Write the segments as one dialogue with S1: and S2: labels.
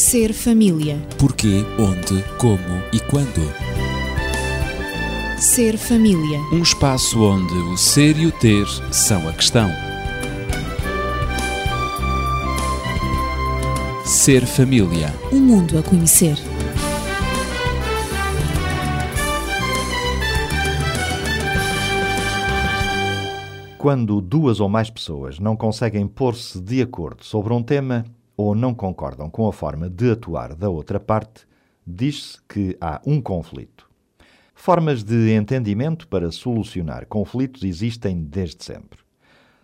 S1: Ser família.
S2: Porquê, onde, como e quando.
S1: Ser família.
S2: Um espaço onde o ser e o ter são a questão. Ser família.
S1: Um mundo a conhecer.
S3: Quando duas ou mais pessoas não conseguem pôr-se de acordo sobre um tema ou não concordam com a forma de atuar da outra parte, diz-se que há um conflito. Formas de entendimento para solucionar conflitos existem desde sempre.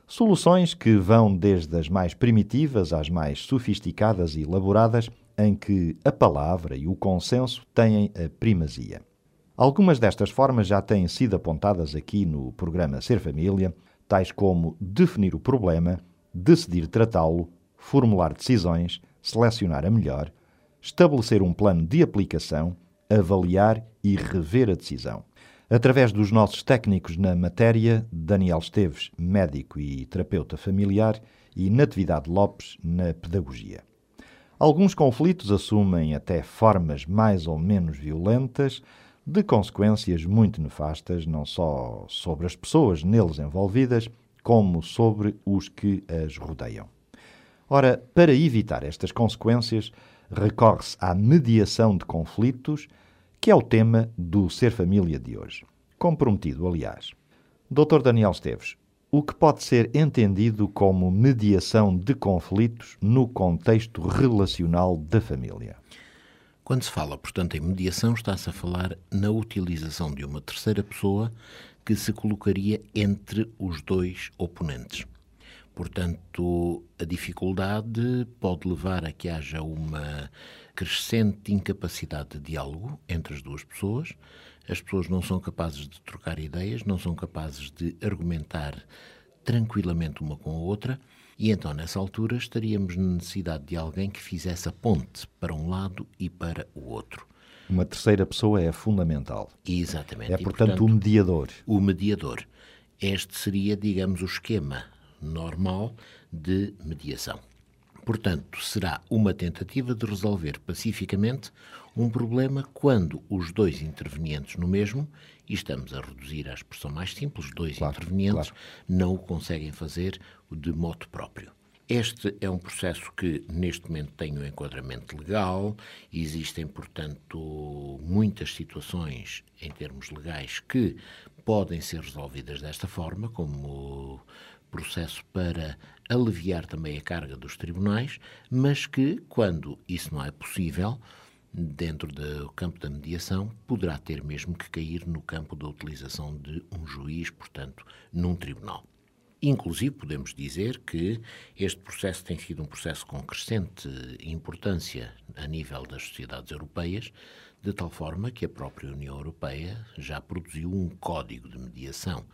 S3: Soluções que vão desde as mais primitivas às mais sofisticadas e elaboradas, em que a palavra e o consenso têm a primazia. Algumas destas formas já têm sido apontadas aqui no programa Ser Família, tais como definir o problema, decidir tratá-lo, formular decisões, selecionar a melhor, estabelecer um plano de aplicação, avaliar e rever a decisão. Através dos nossos técnicos na matéria, Daniel Esteves, médico e terapeuta familiar, e Natividade Lopes, na pedagogia. Alguns conflitos assumem até formas mais ou menos violentas, de consequências muito nefastas, não só sobre as pessoas neles envolvidas, como sobre os que as rodeiam. Ora, para evitar estas consequências, recorre-se à mediação de conflitos, que é o tema do Ser Família de hoje. Comprometido, aliás. Dr. Daniel Esteves, o que pode ser entendido como mediação de conflitos no contexto relacional da família?
S4: Quando se fala, portanto, em mediação, está-se a falar na utilização de uma terceira pessoa que se colocaria entre os dois oponentes. Portanto, a dificuldade pode levar a que haja uma crescente incapacidade de diálogo entre as duas pessoas. As pessoas não são capazes de trocar ideias, não são capazes de argumentar tranquilamente uma com a outra e então, nessa altura, estaríamos na necessidade de alguém que fizesse a ponte para um lado e para o outro.
S3: Uma terceira pessoa é fundamental.
S4: Exatamente.
S3: É, portanto, e, portanto o mediador.
S4: O mediador. Este seria, digamos, o esquema normal de mediação. Portanto, será uma tentativa de resolver pacificamente um problema quando os dois intervenientes no mesmo, e estamos a reduzir a expressão mais simples, dois claro, intervenientes, claro. não o conseguem fazer de modo próprio. Este é um processo que, neste momento, tem um enquadramento legal. Existem, portanto, muitas situações em termos legais que podem ser resolvidas desta forma, como processo para aliviar também a carga dos tribunais, mas que, quando isso não é possível, dentro do campo da mediação, poderá ter mesmo que cair no campo da utilização de um juiz, portanto, num tribunal. Inclusive, podemos dizer que este processo tem sido um processo com crescente importância a nível das sociedades europeias, de tal forma que a própria União Europeia já produziu um código de mediação,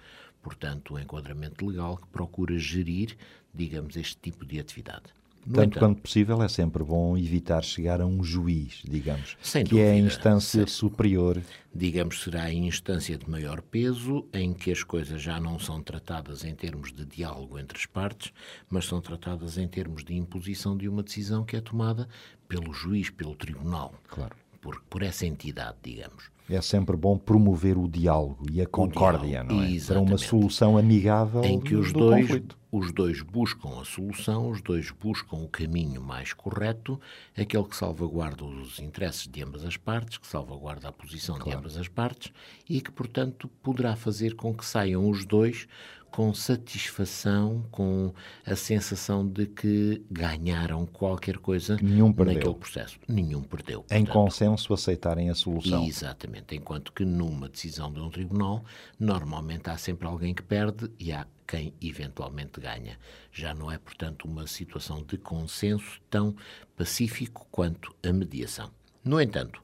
S4: portanto, um enquadramento legal que procura gerir, digamos, este tipo de atividade.
S3: No Tanto entanto, quanto possível, é sempre bom evitar chegar a um juiz, digamos,
S4: Sem
S3: que
S4: dúvida,
S3: é a instância superior.
S4: Digamos, será a instância de maior peso, em que as coisas já não são tratadas em termos de diálogo entre as partes, mas são tratadas em termos de imposição de uma decisão que é tomada pelo juiz, pelo tribunal.
S3: Claro.
S4: Por, por essa entidade, digamos.
S3: É sempre bom promover o diálogo e a concórdia, não é? Exatamente. Para uma solução amigável
S4: em que os
S3: do
S4: dois,
S3: conflito.
S4: os dois buscam a solução, os dois buscam o caminho mais correto, aquele que salvaguarda os interesses de ambas as partes, que salvaguarda a posição claro. de ambas as partes e que, portanto, poderá fazer com que saiam os dois com satisfação, com a sensação de que ganharam qualquer coisa
S3: Nenhum
S4: naquele processo. Nenhum perdeu.
S3: Portanto. Em consenso aceitarem a solução.
S4: Exatamente. Enquanto que numa decisão de um tribunal, normalmente há sempre alguém que perde e há quem eventualmente ganha. Já não é, portanto, uma situação de consenso tão pacífico quanto a mediação. No entanto,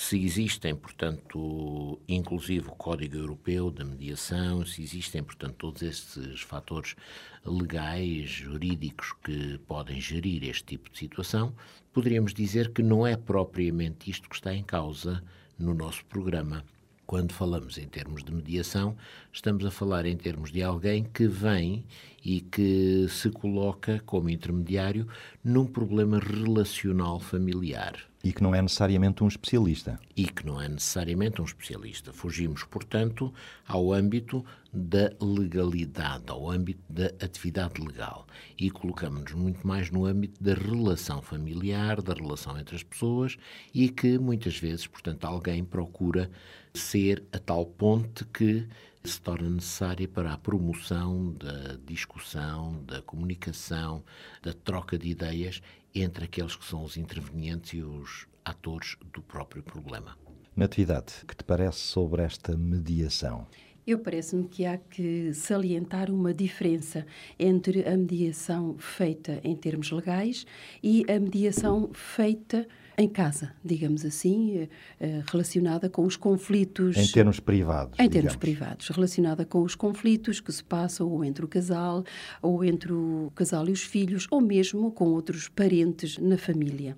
S4: se existem, portanto, inclusive o Código Europeu da Mediação, se existem, portanto, todos esses fatores legais, jurídicos que podem gerir este tipo de situação, poderíamos dizer que não é propriamente isto que está em causa no nosso programa Quando falamos em termos de mediação, estamos a falar em termos de alguém que vem e que se coloca como intermediário num problema relacional familiar.
S3: E que não é necessariamente um especialista.
S4: E que não é necessariamente um especialista. Fugimos, portanto, ao âmbito da legalidade, ao âmbito da atividade legal. E colocamos-nos muito mais no âmbito da relação familiar, da relação entre as pessoas e que muitas vezes, portanto, alguém procura ser a tal ponte que se torna necessária para a promoção da discussão, da comunicação, da troca de ideias entre aqueles que são os intervenientes e os atores do próprio problema.
S3: Natividade, que te parece sobre esta mediação?
S5: Eu parece-me que há que salientar uma diferença entre a mediação feita em termos legais e a mediação feita em casa, digamos assim, eh, eh, relacionada com os conflitos.
S3: Em termos privados.
S5: Em termos privados, relacionada com os conflitos que se passam ou entre o casal, ou entre o casal e os filhos, ou mesmo com outros parentes na família.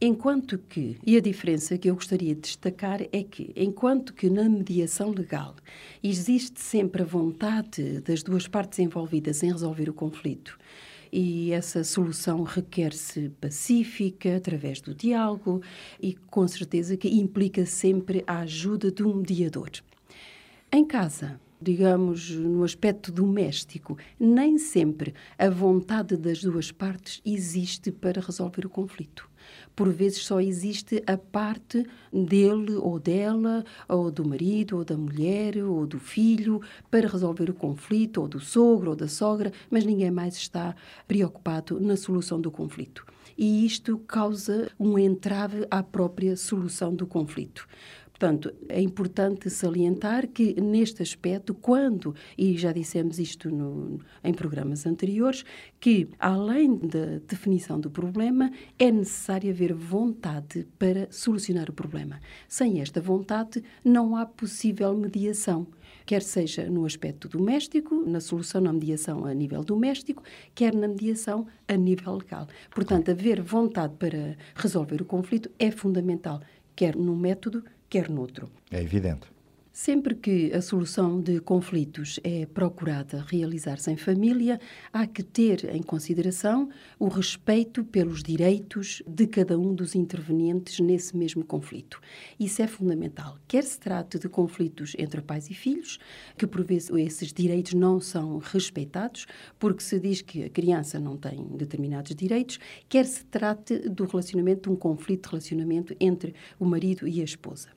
S5: Enquanto que, e a diferença que eu gostaria de destacar é que, enquanto que na mediação legal existe sempre a vontade das duas partes envolvidas em resolver o conflito, e essa solução requer-se pacífica, através do diálogo e com certeza que implica sempre a ajuda de um mediador. Em casa, digamos, no aspecto doméstico, nem sempre a vontade das duas partes existe para resolver o conflito por vezes só existe a parte dele ou dela, ou do marido, ou da mulher, ou do filho, para resolver o conflito, ou do sogro, ou da sogra, mas ninguém mais está preocupado na solução do conflito. E isto causa um entrave à própria solução do conflito. Portanto, é importante salientar que, neste aspecto, quando, e já dissemos isto no, em programas anteriores, que, além da definição do problema, é necessário haver vontade para solucionar o problema. Sem esta vontade, não há possível mediação quer seja no aspecto doméstico, na solução na mediação a nível doméstico, quer na mediação a nível legal. Portanto, haver vontade para resolver o conflito é fundamental, quer no método, quer noutro.
S3: É evidente.
S5: Sempre que a solução de conflitos é procurada realizar-se em família, há que ter em consideração o respeito pelos direitos de cada um dos intervenientes nesse mesmo conflito. Isso é fundamental. Quer se trate de conflitos entre pais e filhos, que por vezes esses direitos não são respeitados, porque se diz que a criança não tem determinados direitos, quer se trate do relacionamento, de um conflito de relacionamento entre o marido e a esposa.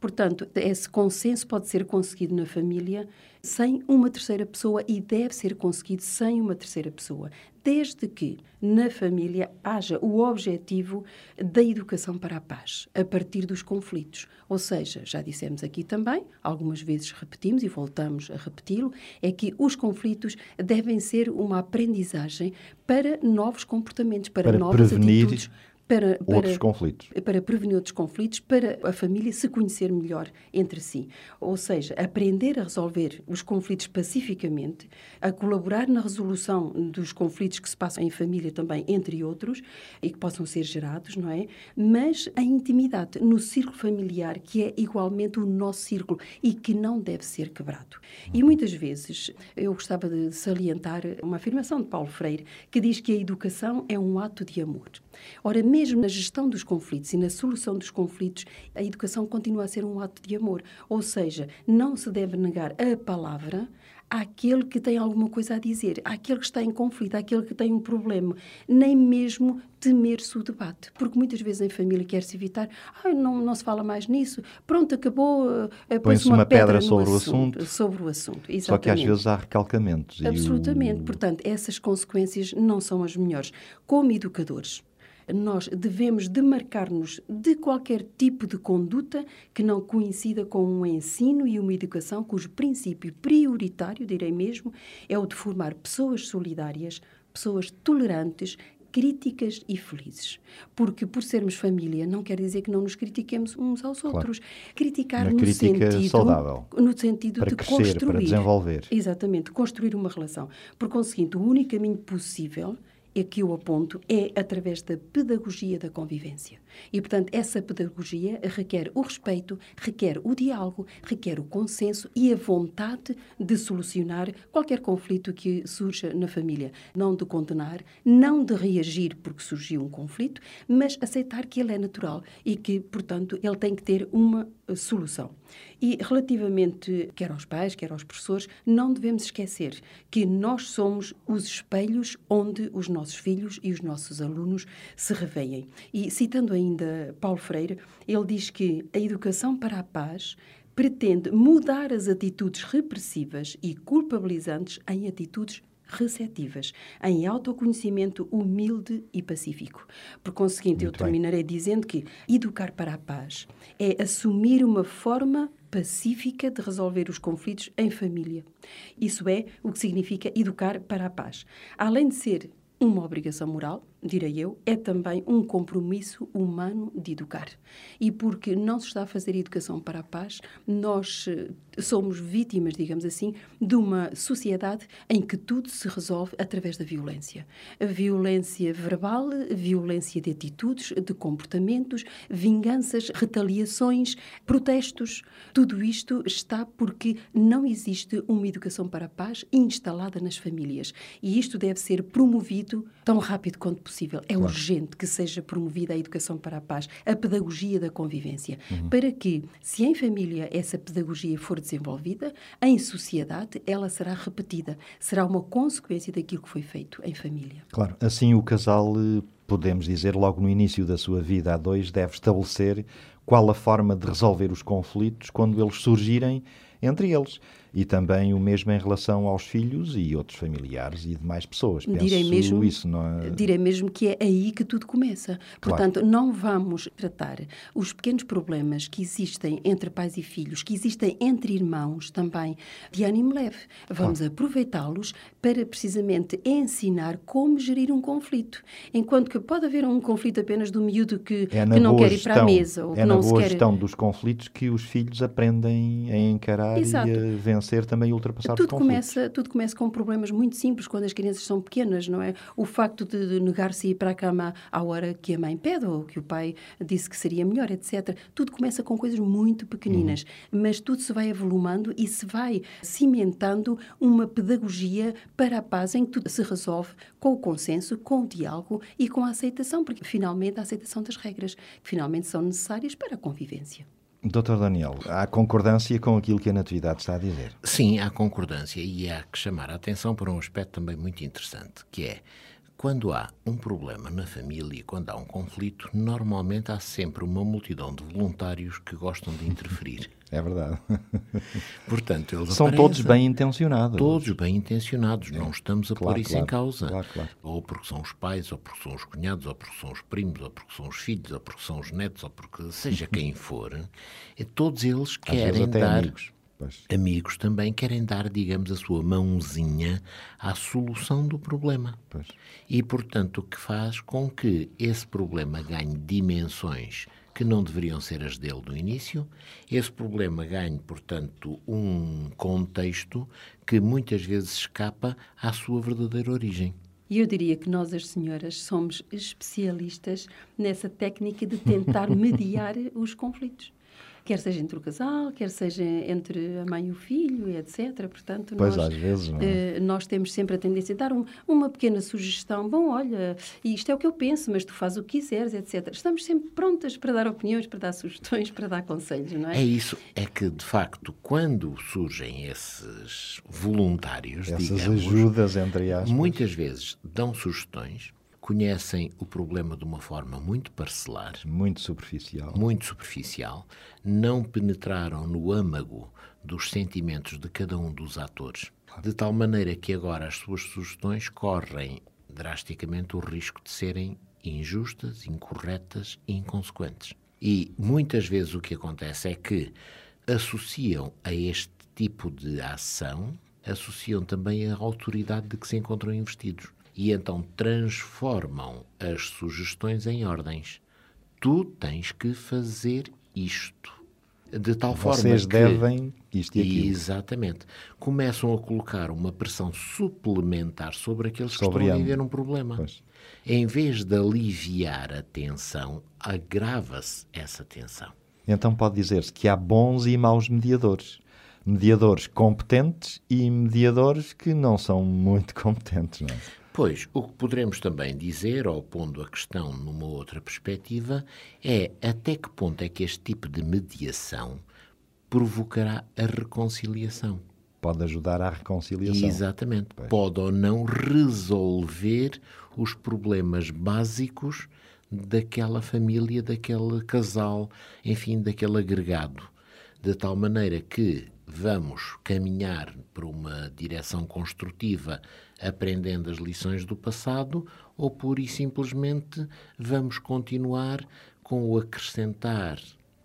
S5: Portanto, esse consenso pode ser conseguido na família sem uma terceira pessoa e deve ser conseguido sem uma terceira pessoa, desde que na família haja o objetivo da educação para a paz, a partir dos conflitos. Ou seja, já dissemos aqui também, algumas vezes repetimos e voltamos a repeti-lo, é que os conflitos devem ser uma aprendizagem para novos comportamentos, para,
S3: para
S5: novas
S3: prevenir
S5: atitudes para, para,
S3: outros conflitos.
S5: Para prevenir outros conflitos, para a família se conhecer melhor entre si. Ou seja, aprender a resolver os conflitos pacificamente, a colaborar na resolução dos conflitos que se passam em família também, entre outros, e que possam ser gerados, não é? Mas a intimidade no círculo familiar, que é igualmente o nosso círculo e que não deve ser quebrado. E muitas vezes eu gostava de salientar uma afirmação de Paulo Freire que diz que a educação é um ato de amor. Ora, mesmo na gestão dos conflitos e na solução dos conflitos, a educação continua a ser um ato de amor. Ou seja, não se deve negar a palavra àquele que tem alguma coisa a dizer, àquele que está em conflito, àquele que tem um problema, nem mesmo temer-se o debate. Porque muitas vezes em família quer-se evitar, ah, não, não se fala mais nisso, pronto, acabou, uh,
S3: põe-se uma, uma, pedra, pedra sobre,
S5: assunto,
S3: o assunto.
S5: Sobre o assunto, exatamente.
S3: Só que às vezes há recalcamentos.
S5: Absolutamente.
S3: O...
S5: Portanto, essas consequências não são as melhores. Como educadores, nós devemos demarcar-nos de qualquer tipo de conduta que não coincida com um ensino e uma educação cujo princípio prioritário, direi mesmo, é o de formar pessoas solidárias, pessoas tolerantes, críticas e felizes. Porque por sermos família não quer dizer que não nos critiquemos uns aos claro. outros. Criticar
S3: uma
S5: no sentido
S3: saudável,
S5: no sentido de
S3: crescer,
S5: construir,
S3: para desenvolver.
S5: Exatamente, construir uma relação. Por conseguinte, o único caminho possível é que eu aponto é através da pedagogia da convivência. E, portanto, essa pedagogia requer o respeito, requer o diálogo, requer o consenso e a vontade de solucionar qualquer conflito que surja na família. Não de condenar, não de reagir porque surgiu um conflito, mas aceitar que ele é natural e que, portanto, ele tem que ter uma eh, solução. E relativamente quer aos pais, quer aos professores, não devemos esquecer que nós somos os espelhos onde os nossos filhos e os nossos alunos se reveem. E citando ainda Paulo Freire, ele diz que a educação para a paz pretende mudar as atitudes repressivas e culpabilizantes em atitudes receptivas, em autoconhecimento humilde e pacífico. Por conseguinte, Muito eu terminarei bem. dizendo que educar para a paz é assumir uma forma pacífica de resolver os conflitos em família. Isso é o que significa educar para a paz. Além de ser uma obrigação moral, direi eu, é também um compromisso humano de educar. E porque não se está a fazer educação para a paz, nós eh, somos vítimas, digamos assim, de uma sociedade em que tudo se resolve através da violência. A violência verbal, violência de atitudes, de comportamentos, vinganças, retaliações, protestos. Tudo isto está porque não existe uma educação para a paz instalada nas famílias. E isto deve ser promovido tão rápido quanto possível. É claro. urgente que seja promovida a educação para a paz, a pedagogia da convivência, uhum. para que, se em família essa pedagogia for desenvolvida, em sociedade ela será repetida, será uma consequência daquilo que foi feito em família.
S3: Claro, assim o casal, eh, podemos dizer, logo no início da sua vida a dois, deve estabelecer qual a forma de resolver os conflitos quando eles surgirem entre eles e também o mesmo em relação aos filhos e outros familiares e demais pessoas.
S5: Direi
S3: Penso
S5: mesmo,
S3: isso, não é?
S5: Direi mesmo que é aí que tudo começa. Portanto, claro. não vamos tratar os pequenos problemas que existem entre pais e filhos, que existem entre irmãos também, de ânimo leve. Vamos claro. aproveitá-los para precisamente ensinar como gerir um conflito. Enquanto que pode haver um conflito apenas do miúdo que,
S3: é
S5: que não quer
S3: ir
S5: para a mesa. Ou
S3: é
S5: que
S3: na
S5: não
S3: boa
S5: quer...
S3: gestão dos conflitos que os filhos aprendem a encarar Exato. e a vencer também e ultrapassar
S5: tudo
S3: os.
S5: Começa, tudo começa com problemas muito simples quando as crianças são pequenas, não é? O facto de, de negar-se ir para a cama à hora que a mãe pede ou que o pai disse que seria melhor, etc. Tudo começa com coisas muito pequeninas, uhum. mas tudo se vai avolumando e se vai cimentando uma pedagogia para a paz em que tudo se resolve com o consenso, com o diálogo e com a aceitação, porque finalmente a aceitação das regras, que finalmente são necessárias para a convivência.
S3: Doutor Daniel, há concordância com aquilo que a Natividade está a dizer?
S4: Sim, há concordância e há que chamar a atenção para um aspecto também muito interessante, que é quando há um problema na família, quando há um conflito, normalmente há sempre uma multidão de voluntários que gostam de interferir.
S3: É verdade.
S4: Portanto, eles
S3: São
S4: aparecem,
S3: todos bem intencionados.
S4: Todos bem intencionados, não estamos a
S3: claro,
S4: pôr isso
S3: claro,
S4: em causa.
S3: Claro, claro.
S4: Ou porque são os pais, ou porque são os cunhados, ou porque são os primos, ou porque são os filhos, ou porque são os netos, ou porque seja quem for, é, todos eles querem dar.
S3: Amigos. Pois.
S4: Amigos também querem dar, digamos, a sua mãozinha à solução do problema.
S3: Pois.
S4: E, portanto, o que faz com que esse problema ganhe dimensões que não deveriam ser as dele no início, esse problema ganhe, portanto, um contexto que muitas vezes escapa à sua verdadeira origem.
S5: E eu diria que nós, as senhoras, somos especialistas nessa técnica de tentar mediar os conflitos quer seja entre o casal, quer seja entre a mãe e o filho, etc. Portanto,
S3: pois
S5: nós,
S3: às vezes, não é?
S5: uh, nós temos sempre a tendência a dar um, uma pequena sugestão. Bom, olha, isto é o que eu penso, mas tu fazes o que quiseres, etc. Estamos sempre prontas para dar opiniões, para dar sugestões, para dar conselhos, não é?
S4: É isso. É que, de facto, quando surgem esses voluntários,
S3: Essas
S4: digamos,
S3: ajudas, entre aspas.
S4: muitas vezes dão sugestões, conhecem o problema de uma forma muito parcelar,
S3: muito superficial,
S4: muito superficial, não penetraram no âmago dos sentimentos de cada um dos atores, de tal maneira que agora as suas sugestões correm drasticamente o risco de serem injustas, incorretas e inconsequentes. E muitas vezes o que acontece é que associam a este tipo de ação, associam também a autoridade de que se encontram investidos e então transformam as sugestões em ordens. Tu tens que fazer isto. De tal forma
S3: Vocês devem isto e aquilo.
S4: Exatamente. Começam a colocar uma pressão suplementar sobre aqueles que
S3: Sobre
S4: estão a viver um problema.
S3: Pois.
S4: Em vez de aliviar a tensão, agrava-se essa tensão.
S3: Então pode dizer-se que há bons e maus mediadores. Mediadores competentes e mediadores que não são muito competentes, não é?
S4: Pois, o que poderemos também dizer, ou pondo a questão numa outra perspectiva, é até que ponto é que este tipo de mediação provocará a reconciliação.
S3: Pode ajudar à reconciliação.
S4: Exatamente. Pode ou não resolver os problemas básicos daquela família, daquele casal, enfim, daquele agregado. De tal maneira que vamos caminhar para uma direção construtiva, aprendendo as lições do passado, ou pura e simplesmente vamos continuar com o acrescentar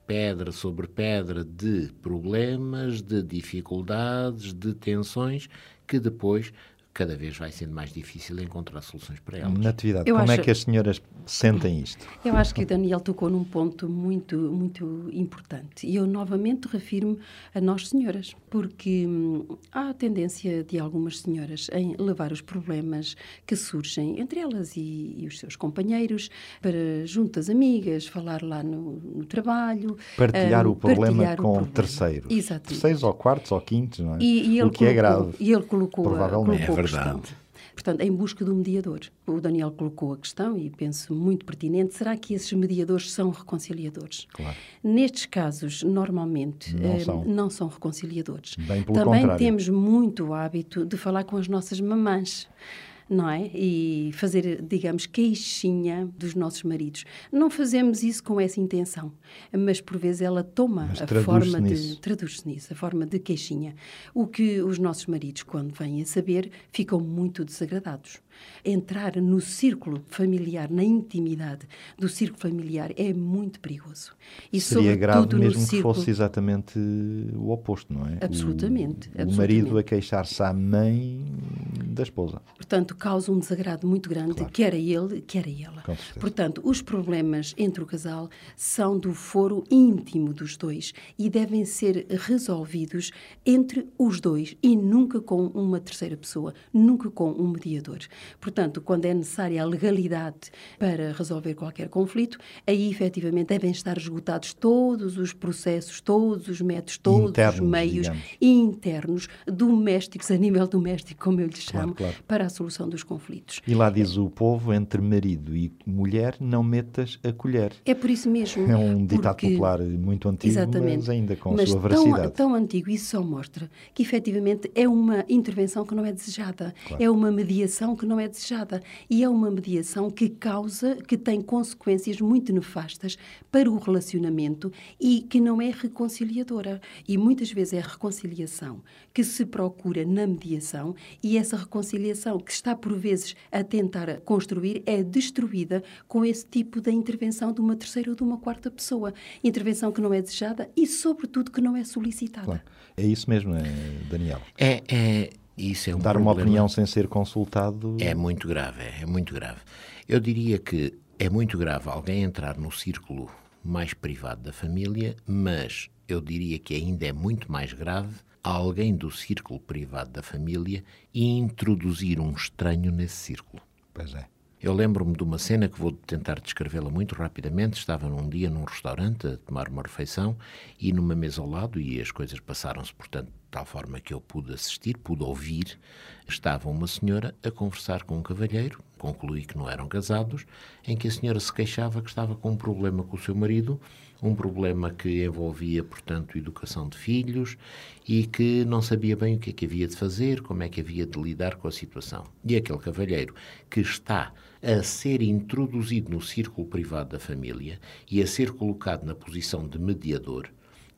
S4: pedra sobre pedra de problemas, de dificuldades, de tensões, que depois cada vez vai sendo mais difícil encontrar soluções para elas.
S3: Natividade,
S5: Eu
S3: como é
S5: acho-
S3: que as senhoras sentem isto?
S5: Eu acho que o Daniel tocou num ponto muito, muito importante. E eu novamente refiro-me a nós senhoras, porque hum, há a tendência de algumas senhoras em levar os problemas que surgem entre elas e, e os seus companheiros para juntas amigas, falar lá no, no trabalho.
S3: Partilhar
S5: hum,
S3: o problema
S5: partilhar o
S3: com
S5: problema.
S3: terceiros.
S5: Exatamente.
S3: Terceiros ou quartos ou quintos, não é?
S5: E, e ele
S3: o que é
S5: colocou-
S3: grave.
S5: E ele colocou, a,
S3: Provavelmente.
S5: colocou
S4: É
S5: a questão.
S4: Verdade.
S5: Portanto, em busca do mediador. O Daniel colocou a questão e penso muito pertinente. Será que esses mediadores são reconciliadores?
S3: Claro.
S5: Nestes casos, normalmente,
S3: Não
S5: eh,
S3: são.
S5: não são reconciliadores.
S3: Bem pelo
S5: Também
S3: contrário.
S5: temos muito o hábito de falar com as nossas mamãs. Não é? E fazer, digamos, queixinha dos nossos maridos. Não fazemos isso com essa intenção, mas por vezes ela toma
S3: Mas
S5: a forma de
S3: nisso.
S5: traduz-se nisso, a forma de queixinha. O que os nossos maridos, quando vêm a saber, ficam muito desagradados. Entrar no círculo familiar, na intimidade do círculo familiar, é muito perigoso. E
S3: Seria grave mesmo que
S5: círculo...
S3: fosse exatamente o oposto, não é?
S5: Absolutamente,
S3: O, o
S5: absolutamente.
S3: marido a queixar-se à mãe da esposa.
S5: Portanto, causa um desagrado muito grande,
S3: Claro.
S5: quer a ele, quer a ela. Portanto, os problemas entre o casal são do foro íntimo dos dois e devem ser resolvidos entre os dois e nunca com uma terceira pessoa, nunca com um mediador. Portanto, quando é necessária a legalidade para resolver qualquer conflito, aí efetivamente devem estar esgotados todos os processos, todos os métodos, todos
S3: Internos,
S5: os meios
S3: digamos.
S5: internos, domésticos, a nível doméstico, como eu lhe chamo,
S3: claro.
S5: para a solução dos conflitos.
S3: E lá diz o povo, entre marido e mulher, não metas a colher.
S5: É por isso mesmo.
S3: É um ditado
S5: porque-
S3: popular muito antigo,
S5: Exatamente.
S3: mas ainda com a
S5: Mas
S3: sua
S5: tão,
S3: veracidade.
S5: tão antigo, isso só mostra que efetivamente é uma intervenção que não é desejada, é uma mediação que não é desejada e é uma mediação que causa, que tem consequências muito nefastas para o relacionamento e que não é reconciliadora. E muitas vezes é a reconciliação que se procura na mediação e essa reconciliação que está por vezes a tentar construir é destruída com esse tipo de intervenção de uma terceira ou de uma quarta pessoa. Intervenção que não é desejada e, sobretudo, que não é solicitada.
S3: Claro. É isso mesmo, é, Daniel.
S4: É, é, isso é um
S3: Dar uma opinião sem ser consultado.
S4: É muito grave, é, é muito grave. Eu diria que é muito grave alguém entrar no círculo mais privado da família, mas eu diria que ainda é muito mais grave alguém do círculo privado da família introduzir um estranho nesse círculo.
S3: Pois é.
S4: Eu lembro-me de uma cena que vou tentar descrevê-la muito rapidamente. Estava num dia num restaurante a tomar uma refeição e numa mesa ao lado, e as coisas passaram-se, portanto, de tal forma que eu pude assistir, pude ouvir. Estava uma senhora a conversar com um cavalheiro, concluí que não eram casados, em que a senhora se queixava que estava com um problema com o seu marido, um problema que envolvia, portanto, educação de filhos e que não sabia bem o que é que havia de fazer, como é que havia de lidar com a situação. E aquele cavalheiro que está a ser introduzido no círculo privado da família e a ser colocado na posição de mediador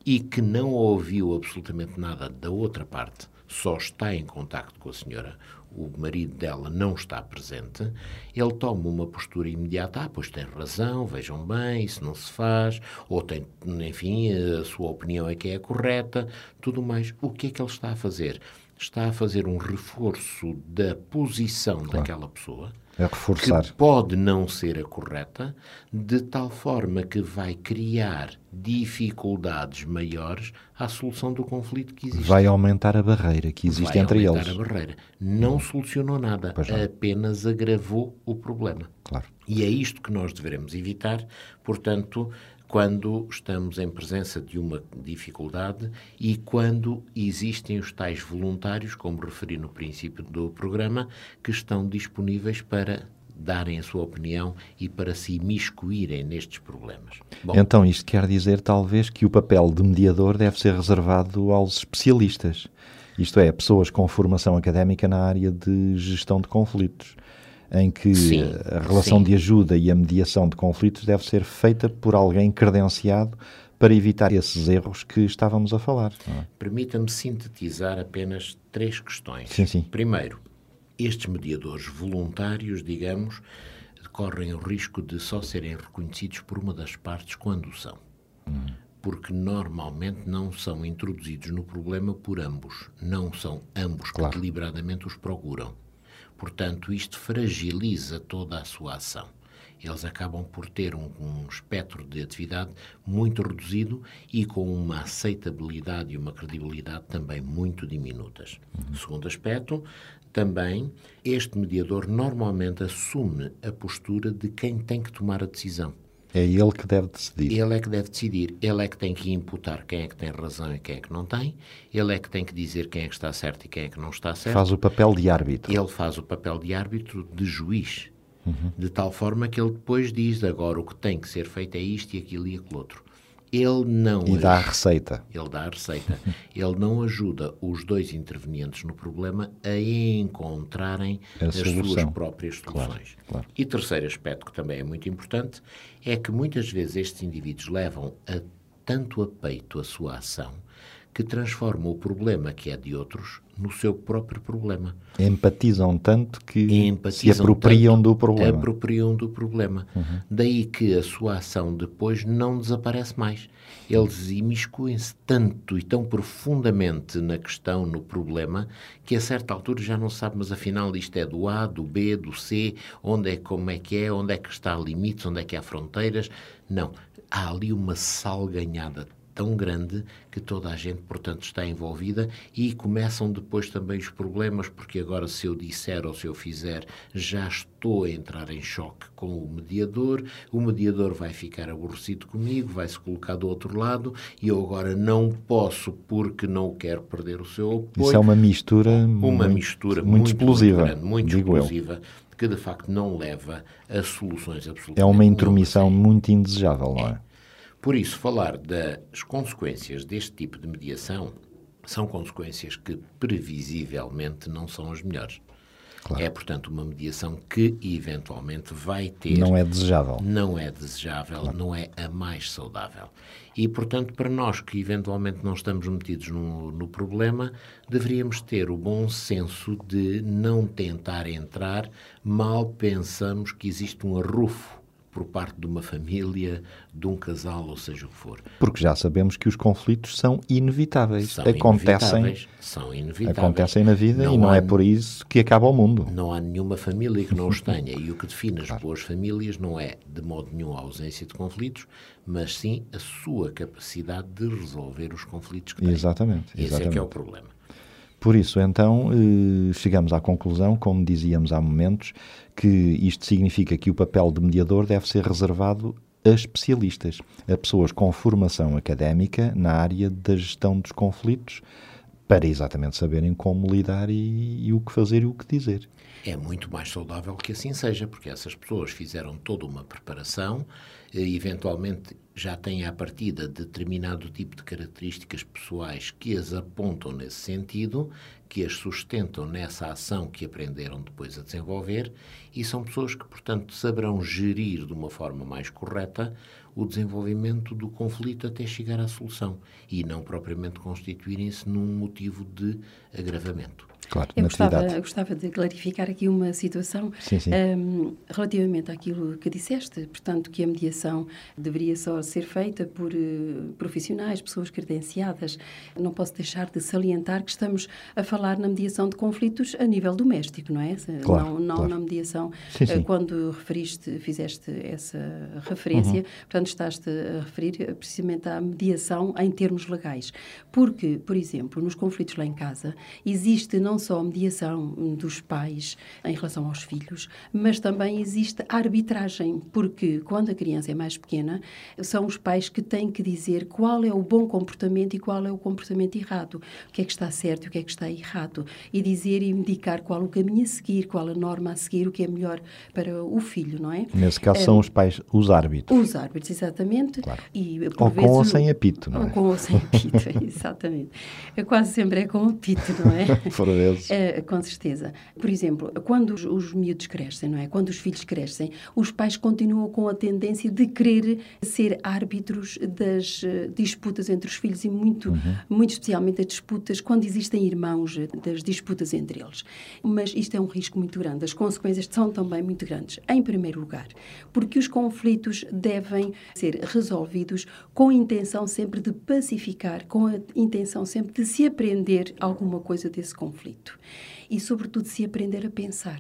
S4: e que não ouviu absolutamente nada da outra parte, só está em contacto com a senhora, o marido dela não está presente, ele toma uma postura imediata, ah, pois tem razão, vejam bem, isso não se faz, ou tem, enfim, a sua opinião é que é a correta, tudo mais. O que é que ele está a fazer? Está a fazer um reforço da posição daquela pessoa,
S3: A reforçar.
S4: que pode não ser a correta, de tal forma que vai criar dificuldades maiores à solução do conflito que existe.
S3: Vai aumentar a barreira que existe
S4: Vai
S3: entre
S4: aumentar
S3: eles.
S4: a barreira. Não solucionou nada, apenas agravou o problema.
S3: Claro.
S4: E é isto que nós devemos evitar, portanto, quando estamos em presença de uma dificuldade e quando existem os tais voluntários, como referi no princípio do programa, que estão disponíveis para darem a sua opinião e para se imiscuírem nestes problemas. Bom,
S3: Então, isto quer dizer, talvez, que o papel de mediador deve ser reservado aos especialistas. Isto é, pessoas com formação académica na área de gestão de conflitos, em que
S4: Sim,
S3: a relação
S4: sim.
S3: de ajuda e a mediação de conflitos deve ser feita por alguém credenciado para evitar esses erros que estávamos a falar. é?
S4: Permita-me sintetizar apenas três questões.
S3: Sim, sim.
S4: Primeiro, estes mediadores voluntários, digamos, correm o risco de só serem reconhecidos por uma das partes quando são. Porque normalmente não são introduzidos no problema por ambos. Não são ambos
S3: Claro.
S4: que deliberadamente os procuram. Portanto, isto fragiliza toda a sua ação. Eles acabam por ter um, um espectro de atividade muito reduzido e com uma aceitabilidade e uma credibilidade também muito diminutas. Segundo aspecto, também este mediador normalmente assume a postura de quem tem que tomar a decisão.
S3: É ele que deve decidir.
S4: Ele é que deve decidir, ele é que tem que imputar quem é que tem razão e quem é que não tem, ele é que tem que dizer quem é que está certo e quem é que não está certo.
S3: Faz o papel de árbitro.
S4: Ele faz o papel de árbitro, de juiz, de tal forma que ele depois diz agora o que tem que ser feito é isto e aquilo e aquilo outro. Ele não
S3: E dá a receita.
S4: ele dá a receita. Ele não ajuda os dois intervenientes no problema a encontrarem
S3: A
S4: as
S3: solução.
S4: suas próprias
S3: Claro,
S4: soluções.
S3: claro.
S4: E terceiro aspecto que também é muito importante é que muitas vezes estes indivíduos levam a tanto a peito a sua ação que transformam o problema que é de outros no seu próprio problema.
S3: Empatizam tanto que se
S4: Empatizam
S3: apropriam
S4: tanto,
S3: do problema. Uhum.
S4: Apropriam do problema. Daí que a sua ação depois não desaparece mais. Eles imiscuem-se tanto e tão profundamente na questão, no problema, que a certa altura já não sabe, mas afinal isto é do A, do B, do C, onde é, como é que é, onde é que está limites, onde é que há fronteiras. Não. Há ali uma salganhada tão grande que toda a gente, portanto, está envolvida e começam depois também os problemas, porque agora se eu disser ou se eu fizer, já estou a entrar em choque com o mediador, o mediador vai ficar aborrecido comigo, vai se colocar do outro lado e eu agora não posso porque não quero perder o seu apoio.
S3: Isso é uma mistura
S4: uma
S3: muito,
S4: mistura
S3: muito,
S4: muito,
S3: explosiva,
S4: muito, grande, muito
S3: digo eu.
S4: explosiva, que de facto não leva a soluções absolutamente
S3: É uma intromissão muito indesejável, não é?
S4: Por isso, falar das consequências deste tipo de mediação são consequências que previsivelmente não são as melhores. É, portanto, uma mediação que eventualmente vai ter.
S3: Não é desejável.
S4: Não é desejável, não é a mais saudável. E, portanto, para nós que eventualmente não estamos metidos no, no problema, deveríamos ter o bom senso de não tentar entrar mal pensamos que existe um arrufo por parte de uma família, de um casal, ou seja o que for.
S3: Porque já sabemos que os conflitos são inevitáveis.
S4: São
S3: acontecem,
S4: inevitáveis, são inevitáveis.
S3: acontecem na vida e não
S4: há
S3: é por isso que acaba o mundo.
S4: Não há nenhuma família que não os tenha. E o que define as boas famílias não é, de modo nenhum, a ausência de conflitos, mas sim a sua capacidade de resolver os conflitos que têm.
S3: Exatamente,
S4: Esse é que é o
S3: exatamente.
S4: problema.
S3: Por isso, então, eh, chegamos à conclusão, como dizíamos há momentos, que isto significa que o papel de mediador deve ser reservado a especialistas, a pessoas com formação académica na área da gestão dos conflitos, para exatamente saberem como lidar e, e o que fazer e o que dizer.
S4: É muito mais saudável que assim seja, porque essas pessoas fizeram toda uma preparação, e eventualmente já têm à partida determinado tipo de características pessoais que as apontam nesse sentido, que as sustentam nessa ação que aprenderam depois a desenvolver, e são pessoas que, portanto, saberão gerir de uma forma mais correta o desenvolvimento do conflito até chegar à solução, e não propriamente constituírem-se num motivo de agravamento.
S3: Claro,
S5: Eu gostava, gostava de clarificar aqui uma situação
S3: Sim, sim.
S5: hum, relativamente àquilo que disseste, portanto, que a mediação deveria só ser feita por eh, profissionais, pessoas credenciadas. Não posso deixar de salientar que estamos a falar na mediação de conflitos a nível doméstico, não é?
S3: Claro,
S5: não não
S3: claro.
S5: na mediação,
S3: Sim,
S5: eh,
S3: sim.
S5: quando referiste, fizeste essa referência,
S3: Uhum.
S5: portanto, estás-te a referir eh, precisamente à mediação em termos legais. Porque, por exemplo, nos conflitos lá em casa, existe não só a mediação dos pais em relação aos filhos, mas também existe a arbitragem, porque quando a criança é mais pequena, são os pais que têm que dizer qual é o bom comportamento e qual é o comportamento errado, o que é que está certo e o que é que está errado, e dizer e indicar qual o caminho a seguir, qual a norma a seguir, o que é melhor para o filho, não é?
S3: Nesse caso são os pais os árbitros.
S5: Os árbitros, exatamente.
S3: Claro.
S5: E, por
S3: Ou com ou
S5: vezes,
S3: sem apito, não
S5: ou
S3: é?
S5: Com ou sem apito, exatamente. Quase sempre é com apito, não é?
S3: Por vezes.
S5: É, com certeza. Por exemplo, quando os, os miúdos crescem, não é? Quando os filhos crescem, os pais continuam com a tendência de querer ser árbitros das eh, disputas entre os filhos e muito, muito especialmente as disputas quando existem irmãos, eh, das disputas entre eles. Mas isto é um risco muito grande. As consequências são também muito grandes. Em primeiro lugar, porque os conflitos devem ser resolvidos com a intenção sempre de pacificar, com a intenção sempre de se aprender alguma coisa desse conflito. E, sobretudo, se aprender a pensar.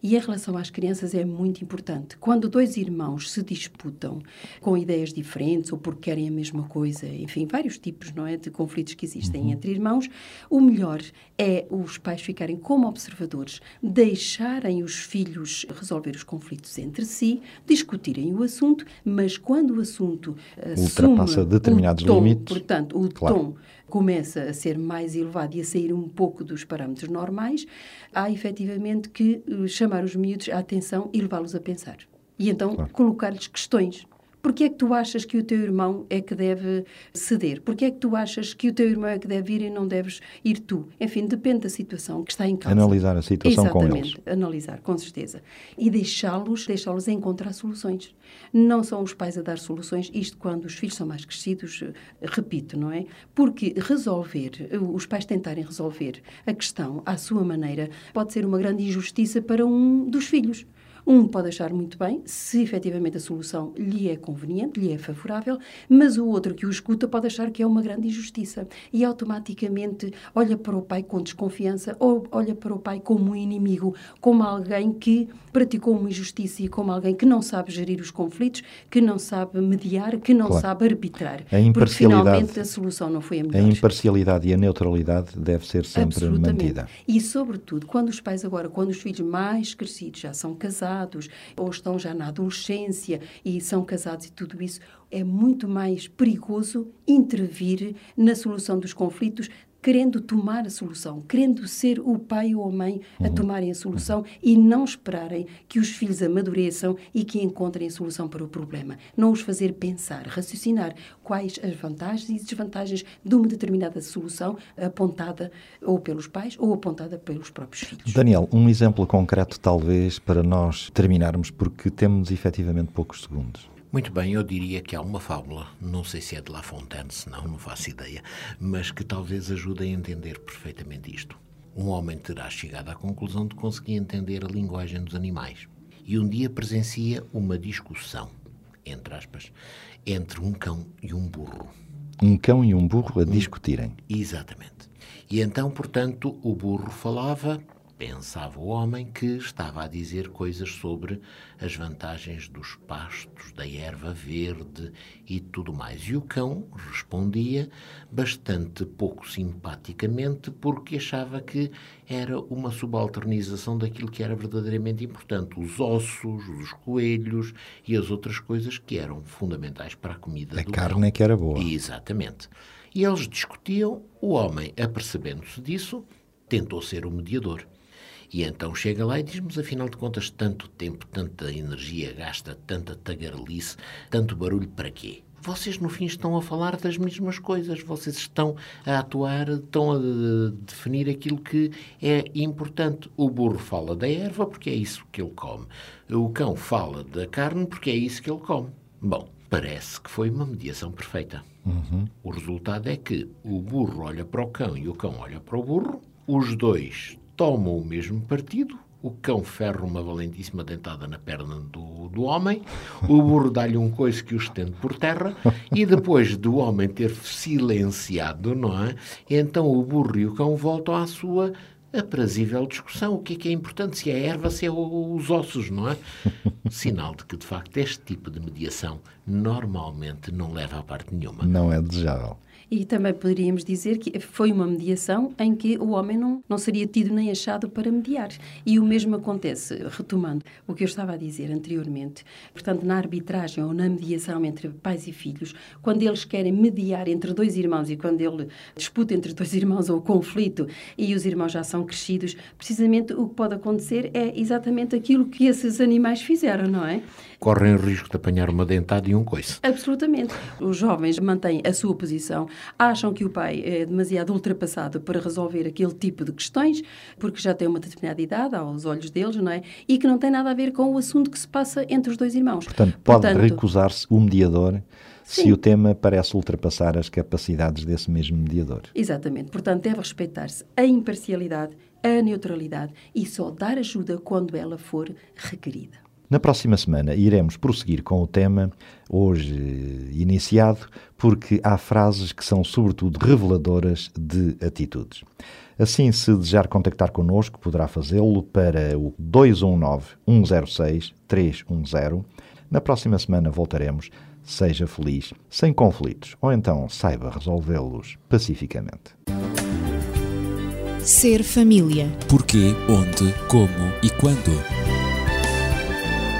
S5: E em relação às crianças é muito importante. Quando dois irmãos se disputam com ideias diferentes ou porque querem a mesma coisa, enfim, vários tipos não é, de conflitos que existem entre irmãos, o melhor é os pais ficarem como observadores, deixarem os filhos resolver os conflitos entre si, discutirem o assunto, mas quando o assunto
S3: Ultrapassa
S5: assume
S3: determinados
S5: tom,
S3: limites.
S5: portanto, o
S3: Claro.
S5: tom começa a ser mais elevado e a sair um pouco dos parâmetros normais, há efetivamente que eh, chamar os miúdos à atenção e levá-los a pensar. E então colocar-lhes questões. Porquê é que tu achas que o teu irmão é que deve ceder? Porquê é que tu achas que o teu irmão é que deve ir e não deves ir tu? Enfim, depende da situação que está em causa.
S3: Analisar a situação com
S5: Exatamente,
S3: eles.
S5: analisar, com certeza. E deixá-los deixá-los encontrar soluções. Não são os pais a dar soluções, isto quando os filhos são mais crescidos, eh, repito, não é? Porque resolver, eh, os pais tentarem resolver a questão à sua maneira, pode ser uma grande injustiça para um dos filhos. Um pode achar muito bem, se efetivamente a solução lhe é conveniente, lhe é favorável, mas o outro que o escuta pode achar que é uma grande injustiça e automaticamente olha para o pai com desconfiança ou olha para o pai como um inimigo, como alguém que praticou uma injustiça e como alguém que não sabe gerir os conflitos, que não sabe mediar, que não
S3: Claro.
S5: sabe arbitrar.
S3: A
S5: Porque
S3: imparcialidade-
S5: finalmente a solução não foi a
S3: A
S5: melhor.
S3: imparcialidade e a neutralidade deve ser sempre mantida.
S5: E, sobretudo, quando os pais agora, quando os filhos mais crescidos já são casados ou estão já na adolescência e são casados e tudo isso, é muito mais perigoso intervir na solução dos conflitos querendo tomar a solução, querendo ser o pai ou a mãe a tomarem a solução e não esperarem que os filhos amadureçam e que encontrem a solução para o problema. Não os fazer pensar, raciocinar quais as vantagens e desvantagens de uma determinada solução apontada ou pelos pais ou apontada pelos próprios filhos.
S3: Daniel, um exemplo concreto, talvez, para nós terminarmos, porque temos efetivamente poucos segundos.
S4: Muito bem, eu diria que há uma fábula, não sei se é de La Fontaine, se não, não faço ideia, mas que talvez ajude a entender perfeitamente isto. Um homem terá chegado à conclusão de conseguir entender a linguagem dos animais e um dia presencia uma discussão, entre aspas, entre um cão e um burro.
S3: Um cão e um burro a discutirem.
S4: Exatamente. E então, portanto, o burro falava, pensava o homem que estava a dizer coisas sobre as vantagens dos pastos, da erva verde e tudo mais. E o cão respondia bastante pouco simpaticamente porque achava que era uma subalternização daquilo que era verdadeiramente importante, os ossos, os coelhos e as outras coisas que eram fundamentais para a comida
S3: A
S4: do
S3: carne
S4: cão.
S3: é que era boa.
S4: Exatamente. E eles discutiam, o homem, apercebendo-se disso, tentou ser o mediador. E então chega lá e diz: Mas afinal de contas, tanto tempo, tanta energia gasta, tanta tagarelice, tanto barulho para quê? Vocês, no fim, estão a falar das mesmas coisas. Vocês estão a atuar, estão a eh, definir aquilo que é importante. O burro fala da erva porque é isso que ele come. O cão fala da carne porque é isso que ele come. Bom, parece que foi uma mediação perfeita. O resultado é que o burro olha para o cão e o cão olha para o burro, os dois tomam o mesmo partido, o cão ferra uma valentíssima dentada na perna do, do homem, o burro dá-lhe um coice que o estende por terra, e depois do homem ter silenciado, não é? Então o burro e o cão voltam à sua aprazível discussão. O que é que é importante? Se é a erva, se é os ossos, não é? Sinal de que, de facto, este tipo de mediação normalmente não leva a parte nenhuma.
S3: Não é desejável.
S5: E também poderíamos dizer que foi uma mediação em que o homem não, não seria tido nem achado para mediar. E o mesmo acontece, retomando o que eu estava a dizer anteriormente, portanto, na arbitragem ou na mediação entre pais e filhos, quando eles querem mediar entre dois irmãos e quando ele disputa entre dois irmãos ou conflito e os irmãos já são crescidos, precisamente o que pode acontecer é exatamente aquilo que esses animais fizeram, não é?
S4: Correm o risco de apanhar uma dentada e um coice.
S5: Absolutamente. Os jovens mantêm a sua posição, acham que o pai é demasiado ultrapassado para resolver aquele tipo de questões, porque já tem uma determinada idade aos olhos deles, não é? E que não tem nada a ver com o assunto que se passa entre os dois irmãos.
S3: Portanto, pode Portanto, recusar-se o mediador Sim. se o tema parece ultrapassar as capacidades desse mesmo mediador.
S5: Exatamente. Portanto, deve respeitar-se a imparcialidade, a neutralidade e só dar ajuda quando ela for requerida.
S3: Na próxima semana iremos prosseguir com o tema, hoje iniciado, porque há frases que são sobretudo reveladoras de atitudes. Assim, se desejar contactar connosco, poderá fazê-lo para o 219-106-310. Na próxima semana voltaremos. Seja feliz, sem conflitos, ou então saiba resolvê-los pacificamente.
S1: Ser família.
S2: Porquê, onde, como e quando.